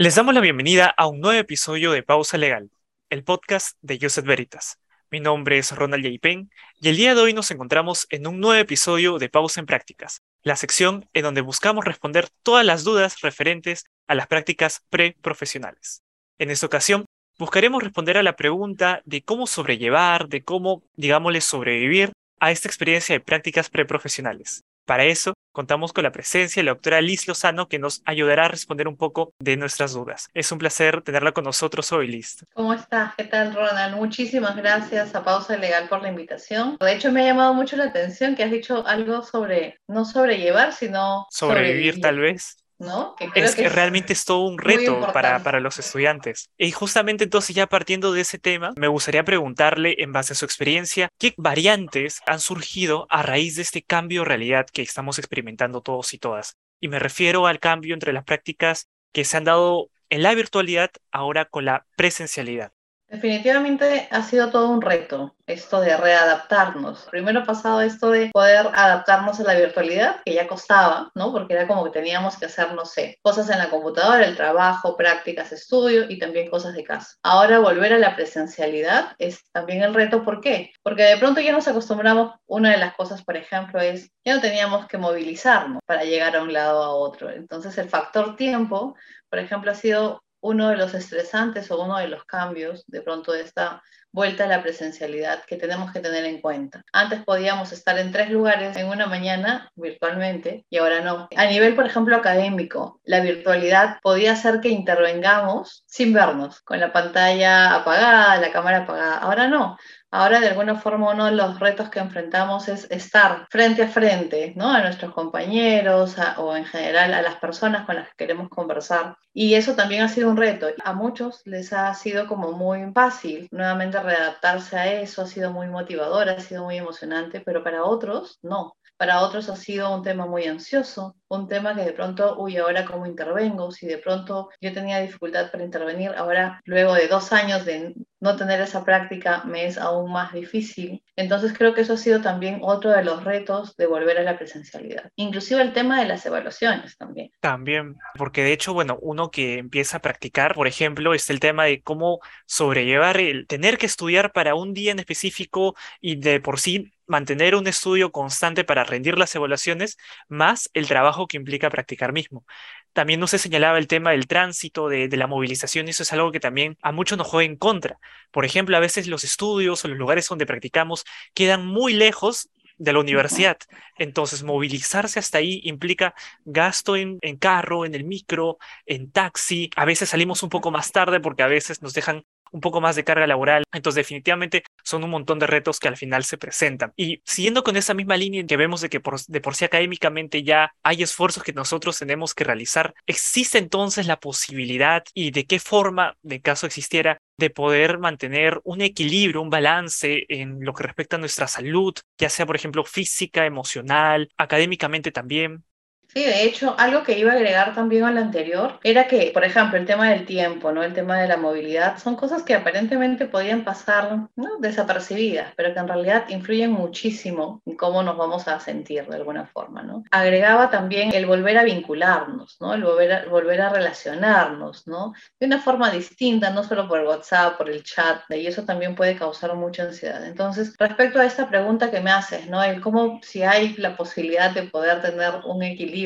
Les damos la bienvenida a un nuevo episodio de Pausa Legal, el podcast de Joseph Veritas. Mi nombre es Ronald J. y el día de hoy nos encontramos en un nuevo episodio de Pausa en Prácticas, la sección en donde buscamos responder todas las dudas referentes a las prácticas preprofesionales. En esta ocasión, buscaremos responder a la pregunta de cómo sobrellevar, de cómo, digámosle, sobrevivir a esta experiencia de prácticas preprofesionales. Para eso, contamos con la presencia de la doctora Liz Lozano, que nos ayudará a responder un poco de nuestras dudas. Es un placer tenerla con nosotros hoy, Liz. ¿Cómo estás? ¿Qué tal, Ronald? Muchísimas gracias a Pausa Legal por la invitación. De hecho, me ha llamado mucho la atención que has dicho algo sobre, no sobrellevar, sino sobrevivir tal vez es que, realmente es todo un reto para, para, los estudiantes. Y justamente entonces ya partiendo de ese tema, me gustaría preguntarle en base a su experiencia, ¿qué variantes han surgido a raíz de este cambio de realidad que estamos experimentando todos y todas? Y me refiero al cambio entre las prácticas que se han dado en la virtualidad ahora con la presencialidad. Definitivamente ha sido todo un reto esto de readaptarnos. Primero pasado esto de poder adaptarnos a la virtualidad, que ya costaba, ¿no? Porque era como que teníamos que hacer, no sé, cosas en la computadora, el trabajo, prácticas, estudio y también cosas de casa. Ahora volver a la presencialidad es también el reto. ¿Por qué? Porque de pronto ya nos acostumbramos, una de las cosas, por ejemplo, es ya no teníamos que movilizarnos para llegar a un lado a otro. Entonces el factor tiempo, por ejemplo, ha sido uno de los estresantes o uno de los cambios de pronto de esta vuelta a la presencialidad que tenemos que tener en cuenta. Antes podíamos estar en tres lugares en una mañana virtualmente y ahora no. A nivel, por ejemplo, académico, la virtualidad podía hacer que intervengamos sin vernos, con la pantalla apagada, la cámara apagada. Ahora no. Ahora, de alguna forma, uno de los retos que enfrentamos es estar frente a frente, ¿no? A nuestros compañeros o en general a las personas con las que queremos conversar. Y eso también ha sido un reto. A muchos les ha sido como muy fácil nuevamente readaptarse a eso, ha sido muy motivador, ha sido muy emocionante, pero para otros no. Para otros ha sido un tema muy ansioso, un tema que de pronto, uy, ahora cómo intervengo, si de pronto yo tenía dificultad para intervenir, ahora luego de dos años de no tener esa práctica me es aún más difícil. Entonces creo que eso ha sido también otro de los retos de volver a la presencialidad. Inclusive el tema de las evaluaciones también. También, porque de hecho, bueno, uno que empieza a practicar, por ejemplo, es el tema de cómo sobrellevar el tener que estudiar para un día en específico y de por sí mantener un estudio constante para rendir las evaluaciones, más el trabajo que implica practicar mismo. También no se señalaba el tema del tránsito, de, la movilización, y eso es algo que también a muchos nos juega en contra. Por ejemplo, a veces los estudios o los lugares donde practicamos quedan muy lejos de la universidad. Entonces, movilizarse hasta ahí implica gasto en, en, carro, en el micro, en taxi. A veces salimos un poco más tarde porque a veces nos dejan un poco más de carga laboral. Entonces, definitivamente son un montón de retos que al final se presentan. Y siguiendo con esa misma línea que vemos de que por, de por sí académicamente ya hay esfuerzos que nosotros tenemos que realizar, ¿existe entonces la posibilidad y de qué forma, de caso existiera, de poder mantener un equilibrio, un balance en lo que respecta a nuestra salud, ya sea, por ejemplo, física, emocional, académicamente también? Sí, de hecho, algo que iba a agregar también al anterior era que, por ejemplo, el tema del tiempo, ¿no? El tema de la movilidad, son cosas que aparentemente podían pasar ¿no? desapercibidas, pero que en realidad influyen muchísimo en cómo nos vamos a sentir de alguna forma, ¿no? Agregaba también el volver a vincularnos, ¿no? El volver a, volver a relacionarnos, ¿no? De una forma distinta, no solo por el WhatsApp, por el chat, y eso también puede causar mucha ansiedad. Entonces, respecto a esta pregunta que me haces, ¿no? El cómo si hay la posibilidad de poder tener un equilibrio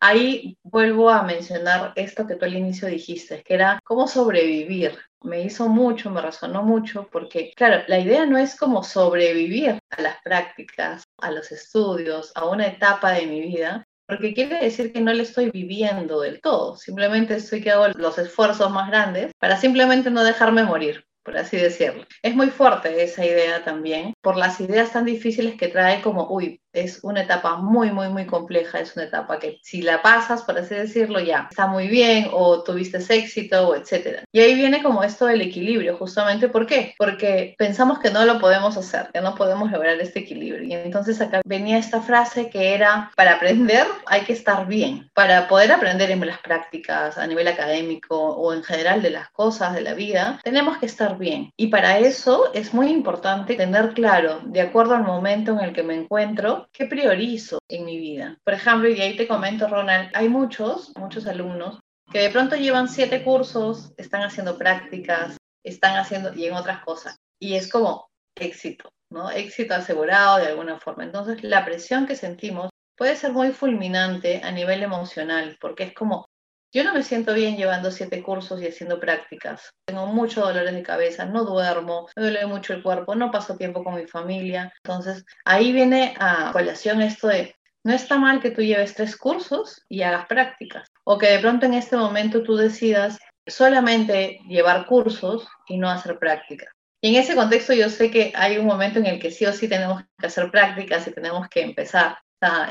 ahí vuelvo a mencionar esto que tú al inicio dijiste, que era cómo sobrevivir. Me hizo mucho, me resonó mucho, porque claro, la idea no es como sobrevivir a las prácticas, a los estudios, a una etapa de mi vida, porque quiere decir que no le estoy viviendo del todo, simplemente estoy que hago los esfuerzos más grandes para simplemente no dejarme morir por así decirlo. Es muy fuerte esa idea también, por las ideas tan difíciles que trae como, uy, es una etapa muy, muy, muy compleja, es una etapa que si la pasas, por así decirlo, ya está muy bien o tuviste éxito o etcétera. Y ahí viene como esto del equilibrio, justamente, ¿por qué? Porque pensamos que no lo podemos hacer, que no podemos lograr este equilibrio. Y entonces acá venía esta frase que era, para aprender hay que estar bien, para poder aprender en las prácticas a nivel académico o en general de las cosas de la vida, tenemos que estar bien. Y para eso es muy importante tener claro, de acuerdo al momento en el que me encuentro, ¿Qué priorizo en mi vida? Por ejemplo, y ahí te comento, Ronald, hay muchos, muchos alumnos que de pronto llevan siete cursos, están haciendo prácticas, están haciendo y en otras cosas. Y es como éxito, ¿no? Éxito asegurado de alguna forma. Entonces, la presión que sentimos puede ser muy fulminante a nivel emocional, porque es como, yo no me siento bien llevando siete cursos y haciendo prácticas. Tengo muchos dolores de cabeza, no duermo, me duele mucho el cuerpo, no paso tiempo con mi familia. Entonces, ahí viene a colación esto de, no está mal que tú lleves tres cursos y hagas prácticas, o que de pronto en este momento tú decidas solamente llevar cursos y no hacer prácticas. Y en ese contexto yo sé que hay un momento en el que sí o sí tenemos que hacer prácticas y tenemos que empezar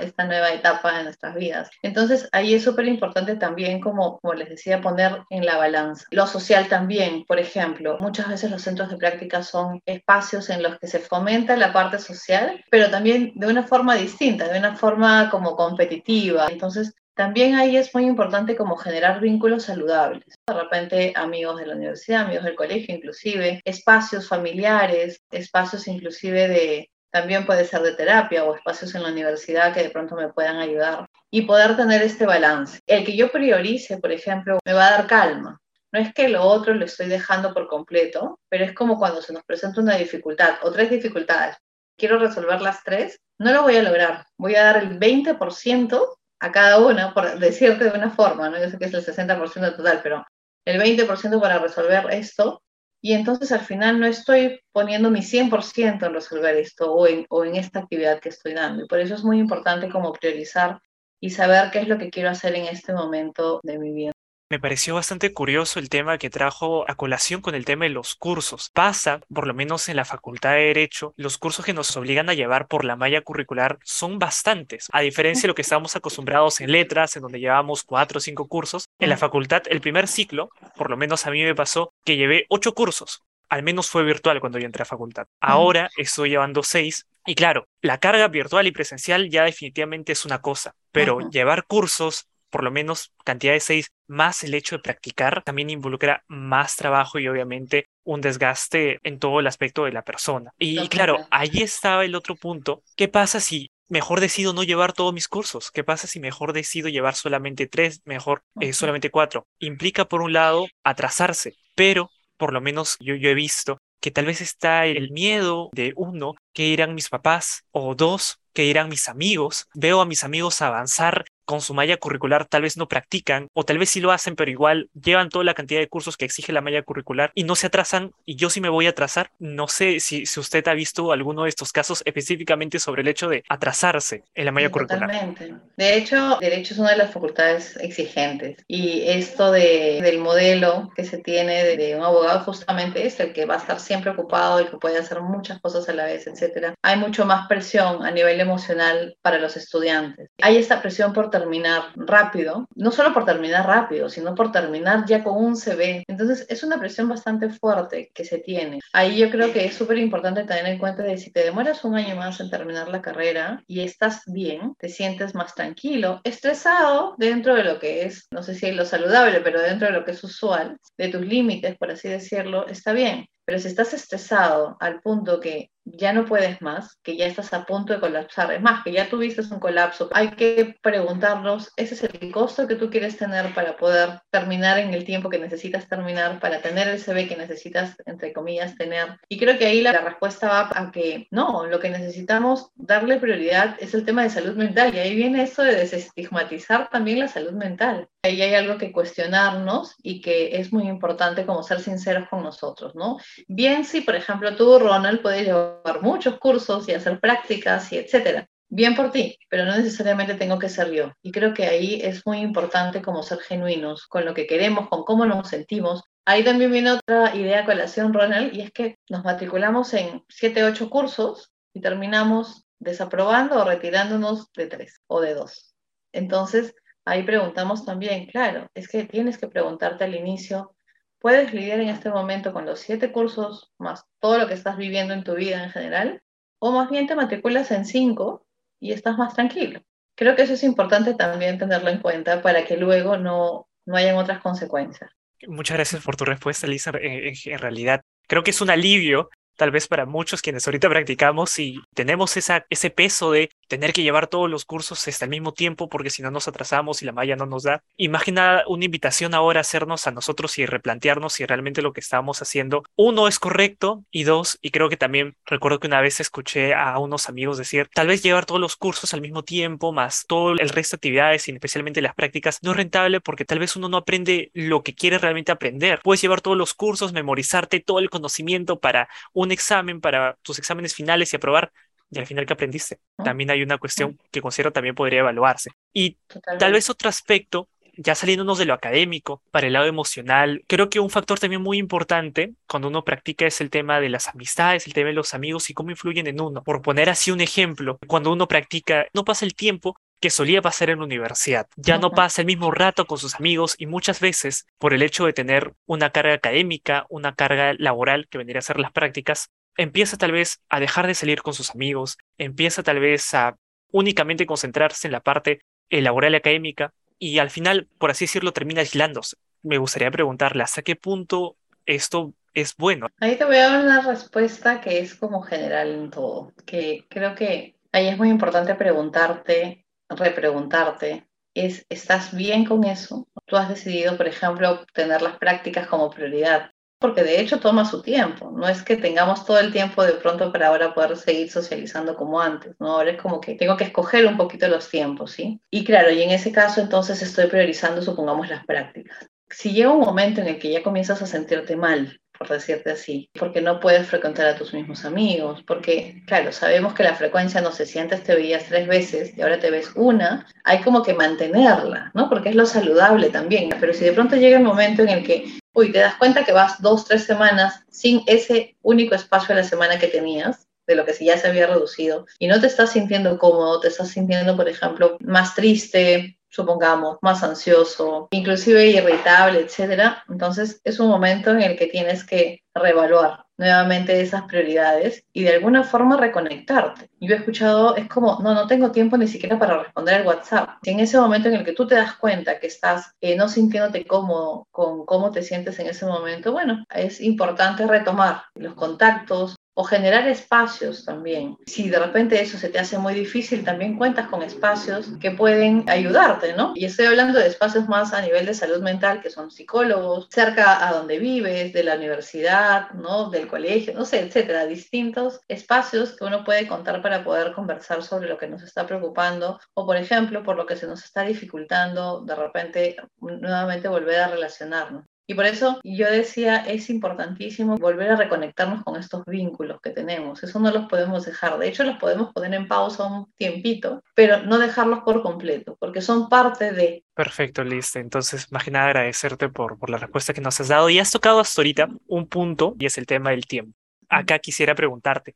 esta, nueva etapa de nuestras vidas. Entonces ahí es súper importante también, como, como les decía, poner en la balanza. Lo social también, por ejemplo, muchas veces los centros de práctica son espacios en los que se fomenta la parte social, pero también de una forma distinta, de una forma como competitiva. Entonces también ahí es muy importante como generar vínculos saludables. De repente amigos de la universidad, amigos del colegio inclusive, espacios familiares, espacios inclusive de, también puede ser de terapia o espacios en la universidad que de pronto me puedan ayudar y poder tener este balance. El que yo priorice, por ejemplo, me va a dar calma. No es que lo otro lo estoy dejando por completo, pero es como cuando se nos presenta una dificultad o tres dificultades. Quiero resolver las tres, no lo voy a lograr. Voy a dar el 20% a cada una, por decirte de una forma, ¿no? Yo sé que es el 60% total, pero el 20% para resolver esto, y entonces al final no estoy poniendo mi 100% en resolver esto o en, o en esta actividad que estoy dando. Y por eso es muy importante como priorizar y saber qué es lo que quiero hacer en este momento de mi vida. Me pareció bastante curioso el tema que trajo a colación con el tema de los cursos. Pasa, por lo menos en la Facultad de Derecho, los cursos que nos obligan a llevar por la malla curricular son bastantes, a diferencia de lo que estamos acostumbrados en letras, en donde llevamos cuatro o cinco cursos. En la facultad, el primer ciclo, por lo menos a mí me pasó, que llevé ocho cursos. Al menos fue virtual cuando yo entré a facultad. Ahora estoy llevando seis y claro, la carga virtual y presencial ya definitivamente es una cosa, pero llevar cursos por lo menos cantidad de seis, más el hecho de practicar, también involucra más trabajo y obviamente un desgaste en todo el aspecto de la persona. Y claro, ahí estaba el otro punto. ¿Qué pasa si mejor decido no llevar todos mis cursos? ¿Qué pasa si mejor decido llevar solamente tres, mejor eh, solamente cuatro? Implica, por un lado, atrasarse, pero por lo menos yo, yo he visto que tal vez está el miedo de uno, que irán mis papás, o dos, que irán mis amigos. Veo a mis amigos avanzar con su malla curricular tal vez no practican o tal vez sí lo hacen, pero igual llevan toda la cantidad de cursos que exige la malla curricular y no se atrasan y yo sí me voy a atrasar. No sé si, si usted ha visto alguno de estos casos específicamente sobre el hecho de atrasarse en la malla curricular. Totalmente. De hecho, Derecho es una de las facultades exigentes y esto de, del modelo que se tiene de, un abogado justamente es el que va a estar siempre ocupado, el que puede hacer muchas cosas a la vez, etcétera. Hay mucho más presión a nivel emocional para los estudiantes. Hay esta presión por terminar rápido, no solo por terminar rápido, sino por terminar ya con un CV. Entonces es una presión bastante fuerte que se tiene. Ahí yo creo que es súper importante tener en cuenta de si te demoras un año más en terminar la carrera y estás bien, te sientes más tranquilo, estresado dentro de lo que es, no sé si es lo saludable, pero dentro de lo que es usual, de tus límites, por así decirlo, está bien. Pero si estás estresado al punto que ya no puedes más, que ya estás a punto de colapsar, es más, que ya tuviste un colapso, hay que preguntarnos, ¿ese es el costo que tú quieres tener para poder terminar en el tiempo que necesitas terminar, para tener el CV que necesitas, entre comillas, tener? Y creo que ahí la, respuesta va a que no, lo que necesitamos darle prioridad es el tema de salud mental y ahí viene eso de desestigmatizar también la salud mental. Ahí hay algo que cuestionarnos y que es muy importante como ser sinceros con nosotros, ¿no? Bien si, por ejemplo, tú, Ronald, puedes llevar muchos cursos y hacer prácticas y etcétera. Bien por ti, pero no necesariamente tengo que ser yo. Y creo que ahí es muy importante como ser genuinos con lo que queremos, con cómo nos sentimos. Ahí también viene otra idea colación, Ronald, y es que nos matriculamos en 7, 8 cursos y terminamos desaprobando o retirándonos de 3 o de 2. Entonces, ahí preguntamos también, claro, es que tienes que preguntarte al inicio puedes lidiar en este momento con los siete cursos más todo lo que estás viviendo en tu vida en general, o más bien te matriculas en cinco y estás más tranquilo. Creo que eso es importante también tenerlo en cuenta para que luego no, no hayan otras consecuencias. Muchas gracias por tu respuesta, Lisa. En, en realidad, creo que es un alivio tal vez para muchos quienes ahorita practicamos y tenemos esa, ese peso de tener que llevar todos los cursos hasta el mismo tiempo porque si no nos atrasamos y la malla no nos da. Imagina una invitación ahora a hacernos a nosotros y replantearnos si realmente lo que estábamos haciendo, uno, es correcto y dos, y creo que también recuerdo que una vez escuché a unos amigos decir, tal vez llevar todos los cursos al mismo tiempo, más todo el resto de actividades y especialmente las prácticas, no es rentable porque tal vez uno no aprende lo que quiere realmente aprender. Puedes llevar todos los cursos, memorizarte todo el conocimiento para un examen, para tus exámenes finales y aprobar, y al final que aprendiste. También hay una cuestión que considero también podría evaluarse. Y tal vez otro aspecto, ya saliéndonos de lo académico, para el lado emocional, creo que un factor también muy importante cuando uno practica es el tema de las amistades, el tema de los amigos y cómo influyen en uno. Por poner así un ejemplo, cuando uno practica, no pasa el tiempo que solía pasar en la universidad. Ya no pasa el mismo rato con sus amigos y muchas veces, por el hecho de tener una carga académica, una carga laboral que vendría a ser las prácticas, empieza tal vez a dejar de salir con sus amigos, empieza tal vez a únicamente concentrarse en la parte laboral y académica y al final, por así decirlo, termina aislándose. Me gustaría preguntarle hasta qué punto esto es bueno. Ahí te voy a dar una respuesta que es como general en todo, que creo que ahí es muy importante preguntarte, repreguntarte, es, ¿estás bien con eso? Tú has decidido, por ejemplo, tener las prácticas como prioridad porque de hecho toma su tiempo. No es que tengamos todo el tiempo de pronto para ahora poder seguir socializando como antes, ¿no? Ahora es como que tengo que escoger un poquito los tiempos, ¿sí? Y claro, y en ese caso entonces estoy priorizando, supongamos, las prácticas. Si llega un momento en el que ya comienzas a sentirte mal, por decirte así, porque no puedes frecuentar a tus mismos amigos, porque, claro, sabemos que la frecuencia, no sé, si antes te veías tres veces y ahora te ves una, hay como que mantenerla, ¿no? Porque es lo saludable también, pero si de pronto llega el momento en el que uy, te das cuenta que vas dos, tres semanas sin ese único espacio de la semana que tenías, de lo que ya se había reducido, y no te estás sintiendo cómodo, te estás sintiendo, por ejemplo, más triste, supongamos, más ansioso, inclusive irritable, etcétera, entonces es un momento en el que tienes que reevaluar nuevamente esas prioridades y de alguna forma reconectarte. Yo he escuchado, es como, no, no tengo tiempo ni siquiera para responder el WhatsApp. Si en ese momento en el que tú te das cuenta que estás eh, no sintiéndote cómodo con cómo te sientes en ese momento, bueno, es importante retomar los contactos, o generar espacios también. Si de repente eso se te hace muy difícil, también cuentas con espacios que pueden ayudarte, ¿no? Y estoy hablando de espacios más a nivel de salud mental, que son psicólogos, cerca a donde vives, de la universidad, ¿no? Del colegio, no sé, etcétera, distintos espacios que uno puede contar para poder conversar sobre lo que nos está preocupando o, por ejemplo, por lo que se nos está dificultando de repente nuevamente volver a relacionarnos. Y por eso yo decía, es importantísimo volver a reconectarnos con estos vínculos que tenemos. Eso no los podemos dejar. De hecho, los podemos poner en pausa un tiempito, pero no dejarlos por completo, porque son parte de... Perfecto, listo. Entonces, más que nada agradecerte por, por la respuesta que nos has dado. Y has tocado hasta ahorita un punto, y es el tema del tiempo. Acá quisiera preguntarte,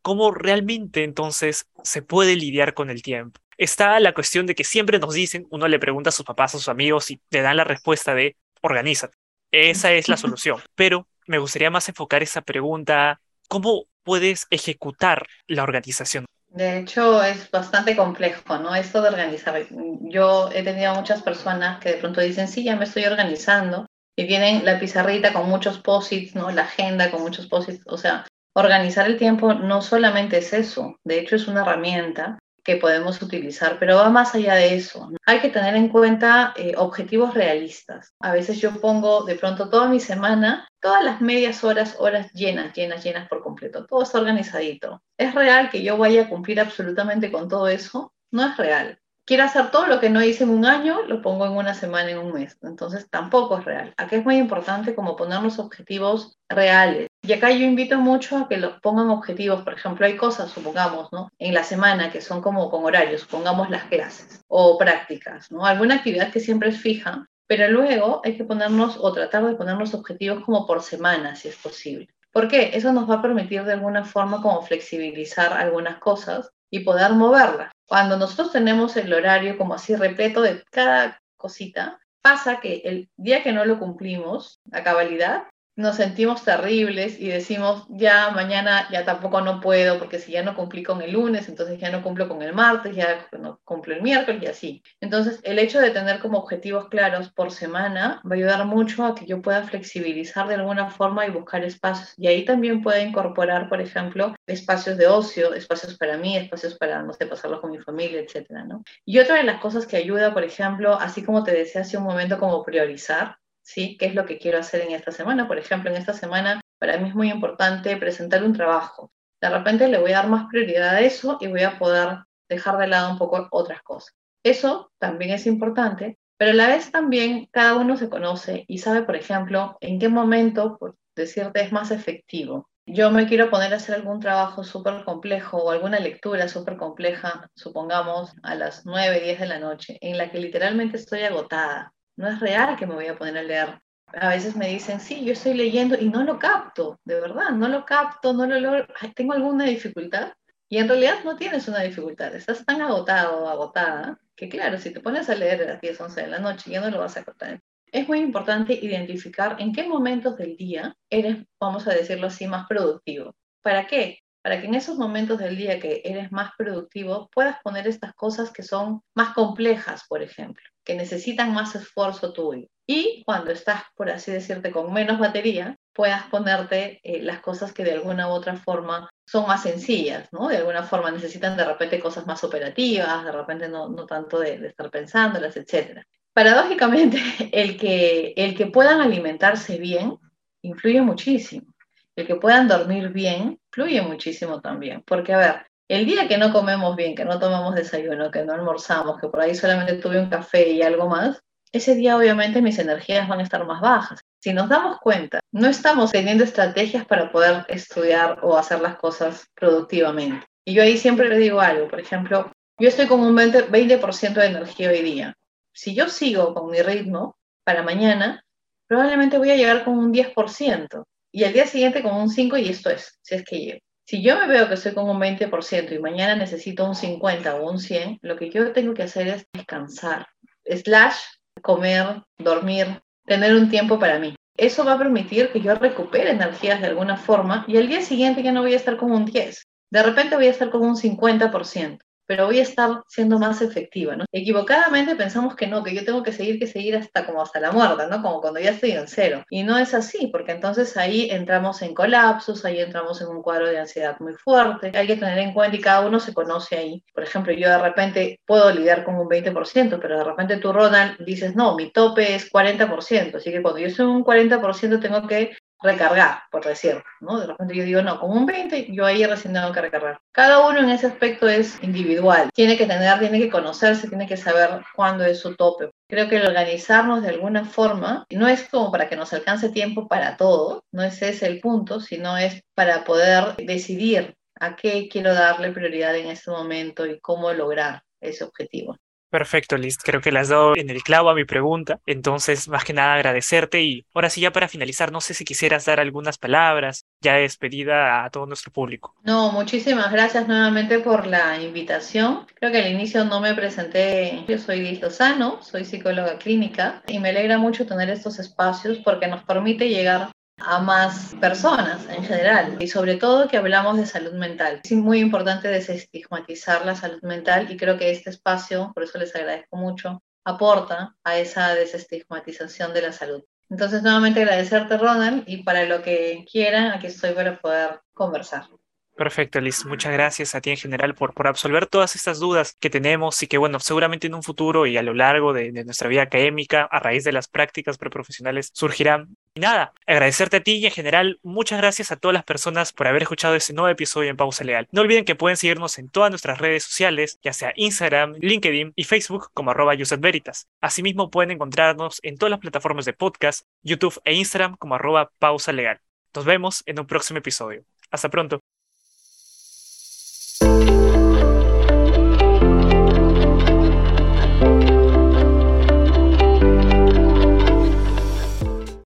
¿cómo realmente entonces se puede lidiar con el tiempo? Está la cuestión de que siempre nos dicen, uno le pregunta a sus papás, a sus amigos y te dan la respuesta de organízate. Esa es la solución. Pero me gustaría más enfocar esa pregunta, ¿cómo puedes ejecutar la organización? De hecho, es bastante complejo, ¿no? Esto de organizar. Yo he tenido muchas personas que de pronto dicen, sí, ya me estoy organizando, y tienen la pizarrita con muchos posits, ¿no? La agenda con muchos posits. O sea, organizar el tiempo no solamente es eso, de hecho es una herramienta que podemos utilizar, pero va más allá de eso. Hay que tener en cuenta eh, objetivos realistas. A veces yo pongo de pronto toda mi semana, todas las medias horas, horas llenas, llenas, llenas por completo. Todo está organizadito. ¿Es real que yo vaya a cumplir absolutamente con todo eso? No es real quiero hacer todo lo que no hice en un año, lo pongo en una semana, en un mes. Entonces tampoco es real. Aquí es muy importante como poner los objetivos reales. Y acá yo invito mucho a que los pongan objetivos. Por ejemplo, hay cosas, supongamos, ¿no? En la semana que son como con horarios, supongamos las clases o prácticas, ¿no? Alguna actividad que siempre es fija, pero luego hay que ponernos o tratar de ponernos objetivos como por semana, si es posible. ¿Por qué? Eso nos va a permitir de alguna forma como flexibilizar algunas cosas y poder moverlas. Cuando nosotros tenemos el horario como así repleto de cada cosita, pasa que el día que no lo cumplimos a cabalidad, nos sentimos terribles y decimos, ya mañana ya tampoco no puedo, porque si ya no cumplí con el lunes, entonces ya no cumplo con el martes, ya no cumplo el miércoles y así. Entonces, el hecho de tener como objetivos claros por semana va a ayudar mucho a que yo pueda flexibilizar de alguna forma y buscar espacios. Y ahí también puede incorporar, por ejemplo, espacios de ocio, espacios para mí, espacios para, no sé, pasarlo con mi familia, etcétera, ¿no? Y otra de las cosas que ayuda, por ejemplo, así como te decía hace un momento, como priorizar, ¿sí? ¿Qué es lo que quiero hacer en esta semana? Por ejemplo, en esta semana para mí es muy importante presentar un trabajo. De repente le voy a dar más prioridad a eso y voy a poder dejar de lado un poco otras cosas. Eso también es importante, pero a la vez también cada uno se conoce y sabe, por ejemplo, en qué momento, por decirte, es más efectivo. Yo me quiero poner a hacer algún trabajo súper complejo o alguna lectura súper compleja, supongamos a las 9, 10 de la noche, en la que literalmente estoy agotada no es real que me voy a poner a leer. A veces me dicen, sí, yo estoy leyendo y no lo capto, de verdad, no lo capto, no lo logro, tengo alguna dificultad. Y en realidad no tienes una dificultad, estás tan agotado agotada que claro, si te pones a leer a las 10, 11 de la noche ya no lo vas a captar. Es muy importante identificar en qué momentos del día eres, vamos a decirlo así, más productivo. ¿Para qué? Para que en esos momentos del día que eres más productivo puedas poner estas cosas que son más complejas, por ejemplo que necesitan más esfuerzo tuyo. Y cuando estás, por así decirte, con menos batería, puedas ponerte eh, las cosas que de alguna u otra forma son más sencillas, ¿no? De alguna forma necesitan de repente cosas más operativas, de repente no, no tanto de, estar pensándolas, etc. Paradójicamente, el que, el que puedan alimentarse bien influye muchísimo. El que puedan dormir bien influye muchísimo también. Porque, a ver, el día que no comemos bien, que no tomamos desayuno, que no almorzamos, que por ahí solamente tuve un café y algo más, ese día obviamente mis energías van a estar más bajas. Si nos damos cuenta, no estamos teniendo estrategias para poder estudiar o hacer las cosas productivamente. Y yo ahí siempre le digo algo, por ejemplo, yo estoy con un 20%, 20 de energía hoy día. Si yo sigo con mi ritmo para mañana, probablemente voy a llegar con un 10% y al día siguiente con un 5% y esto es, si es que llego. Si yo me veo que estoy con un 20% y mañana necesito un 50 o un 100, lo que yo tengo que hacer es descansar, slash, comer, dormir, tener un tiempo para mí. Eso va a permitir que yo recupere energías de alguna forma y al día siguiente ya no voy a estar con un 10. De repente voy a estar con un 50% pero voy a estar siendo más efectiva, ¿no? Equivocadamente pensamos que no, que yo tengo que seguir, que seguir hasta como hasta la muerte, ¿no? Como cuando ya estoy en cero. Y no es así, porque entonces ahí entramos en colapsos, ahí entramos en un cuadro de ansiedad muy fuerte. Hay que tener en cuenta y cada uno se conoce ahí. Por ejemplo, yo de repente puedo lidiar con un 20%, pero de repente tú, Ronald, dices, no, mi tope es 40%, así que cuando yo en un 40% tengo que recargar, por decirlo, ¿no? De repente yo digo, no, con un 20 yo ahí recién tengo que recargar. Cada uno en ese aspecto es individual, tiene que tener, tiene que conocerse, tiene que saber cuándo es su tope. Creo que el organizarnos de alguna forma no es como para que nos alcance tiempo para todo, no es ese el punto, sino es para poder decidir a qué quiero darle prioridad en este momento y cómo lograr ese objetivo. Perfecto, Liz. Creo que le has dado en el clavo a mi pregunta. Entonces, más que nada agradecerte y ahora sí, ya para finalizar, no sé si quisieras dar algunas palabras ya despedida a todo nuestro público. No, muchísimas gracias nuevamente por la invitación. Creo que al inicio no me presenté. Yo soy Liz Lozano, soy psicóloga clínica y me alegra mucho tener estos espacios porque nos permite llegar a más personas en general y sobre todo que hablamos de salud mental. Es muy importante desestigmatizar la salud mental y creo que este espacio, por eso les agradezco mucho, aporta a esa desestigmatización de la salud. Entonces, nuevamente agradecerte, Ronald, y para lo que quieran, aquí estoy para poder conversar. Perfecto, Liz. Muchas gracias a ti en general por, por absolver todas estas dudas que tenemos y que, bueno, seguramente en un futuro y a lo largo de, nuestra vida académica, a raíz de las prácticas preprofesionales, surgirán. Y nada, agradecerte a ti y en general, muchas gracias a todas las personas por haber escuchado este nuevo episodio en Pausa Legal. No olviden que pueden seguirnos en todas nuestras redes sociales, ya sea Instagram, LinkedIn y Facebook como arroba Veritas. Asimismo, pueden encontrarnos en todas las plataformas de podcast, YouTube e Instagram como arroba Pausa Legal. Nos vemos en un próximo episodio. Hasta pronto.